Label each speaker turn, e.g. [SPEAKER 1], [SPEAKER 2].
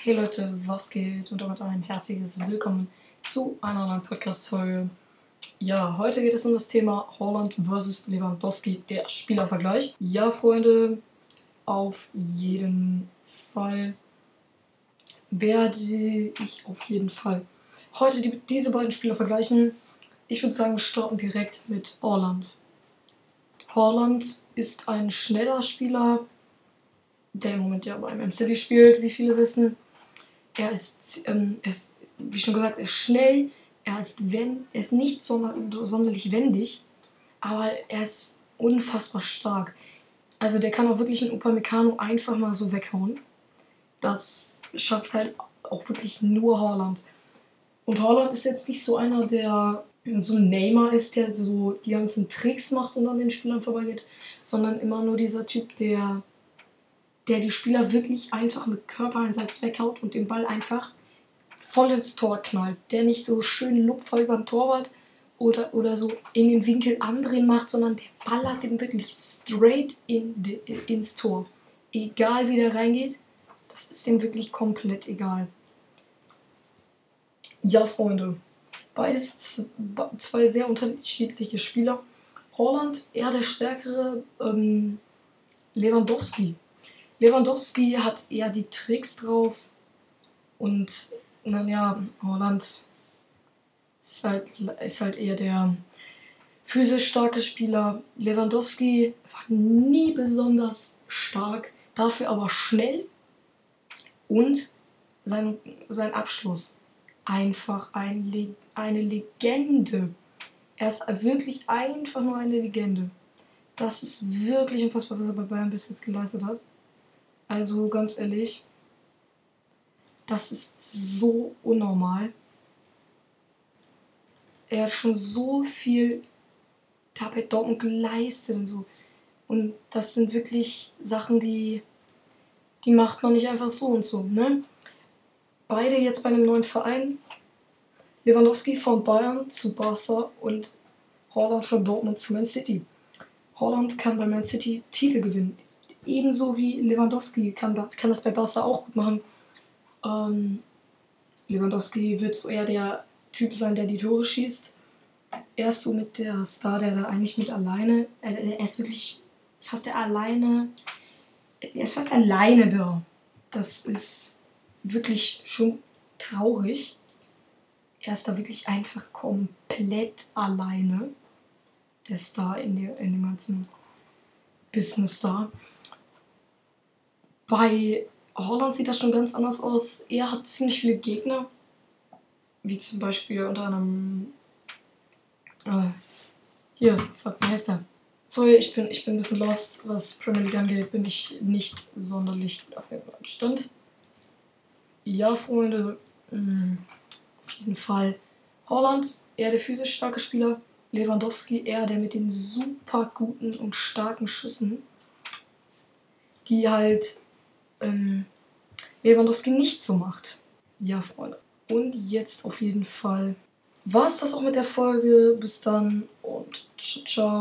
[SPEAKER 1] Hey Leute, was geht? Und damit ein herzliches Willkommen zu einer neuen Podcast-Folge. Ja, heute geht es um das Thema Holland vs. Lewandowski, der Spielervergleich. Ja, Freunde, auf jeden Fall werde ich auf jeden Fall heute die, diese beiden Spieler vergleichen. Ich würde sagen, wir starten direkt mit Holland. Holland ist ein schneller Spieler, der im Moment ja bei Man City spielt, wie viele wissen. Er ist, ähm, ist wie schon gesagt, er ist schnell, er ist, wenn, er ist nicht sonder, sonderlich wendig, aber er ist unfassbar stark. Also der kann auch wirklich einen Upamecano einfach mal so weghauen. Das schafft halt auch wirklich nur Holland. Und Holland ist jetzt nicht so einer, der so ein Neymar ist, der so die ganzen Tricks macht und an den Spielern vorbeigeht, sondern immer nur dieser Typ, der der die Spieler wirklich einfach mit Körpereinsatz weghaut und den Ball einfach voll ins Tor knallt. Der nicht so schön lupfer über den Torwart oder, oder so in den Winkel andrehen macht, sondern der ballert den wirklich straight in die, ins Tor. Egal wie der reingeht, das ist dem wirklich komplett egal. Ja, Freunde, beides zwei sehr unterschiedliche Spieler. Holland eher der stärkere ähm, Lewandowski Lewandowski hat eher die Tricks drauf und naja, Holland ist halt, ist halt eher der physisch starke Spieler. Lewandowski war nie besonders stark, dafür aber schnell und sein, sein Abschluss einfach ein, eine Legende. Er ist wirklich einfach nur eine Legende. Das ist wirklich unfassbar, was er bei Bayern bis jetzt geleistet hat. Also ganz ehrlich, das ist so unnormal. Er hat schon so viel dabei Dortmund geleistet und so. Und das sind wirklich Sachen, die, die macht man nicht einfach so und so, ne? Beide jetzt bei einem neuen Verein. Lewandowski von Bayern zu Barca und Holland von Dortmund zu Man City. Holland kann bei Man City Titel gewinnen ebenso wie Lewandowski kann das, kann das bei Barca auch gut machen. Ähm, Lewandowski wird so eher der Typ sein, der die Tore schießt. Er ist so mit der Star, der da eigentlich mit alleine, er, er ist wirklich fast der alleine, er ist fast alleine da. Das ist wirklich schon traurig. Er ist da wirklich einfach komplett alleine. Der Star in, der, in dem ganzen Business da. Bei Holland sieht das schon ganz anders aus. Er hat ziemlich viele Gegner, wie zum Beispiel unter anderem. Äh, hier, fuck, wie heißt der? Sorry, ich bin, ich bin ein bisschen lost, was Premier League angeht, bin ich nicht sonderlich auf dem Stand. Ja, Freunde, mh, mm, auf jeden Fall. Holland, eher der physisch starke Spieler. Lewandowski, eher der mit den super guten und starken Schüssen, die halt ähm, Lewandowski nicht so macht. Ja, Freunde. Und jetzt auf jeden Fall war es das auch mit der Folge. Bis dann und ciao.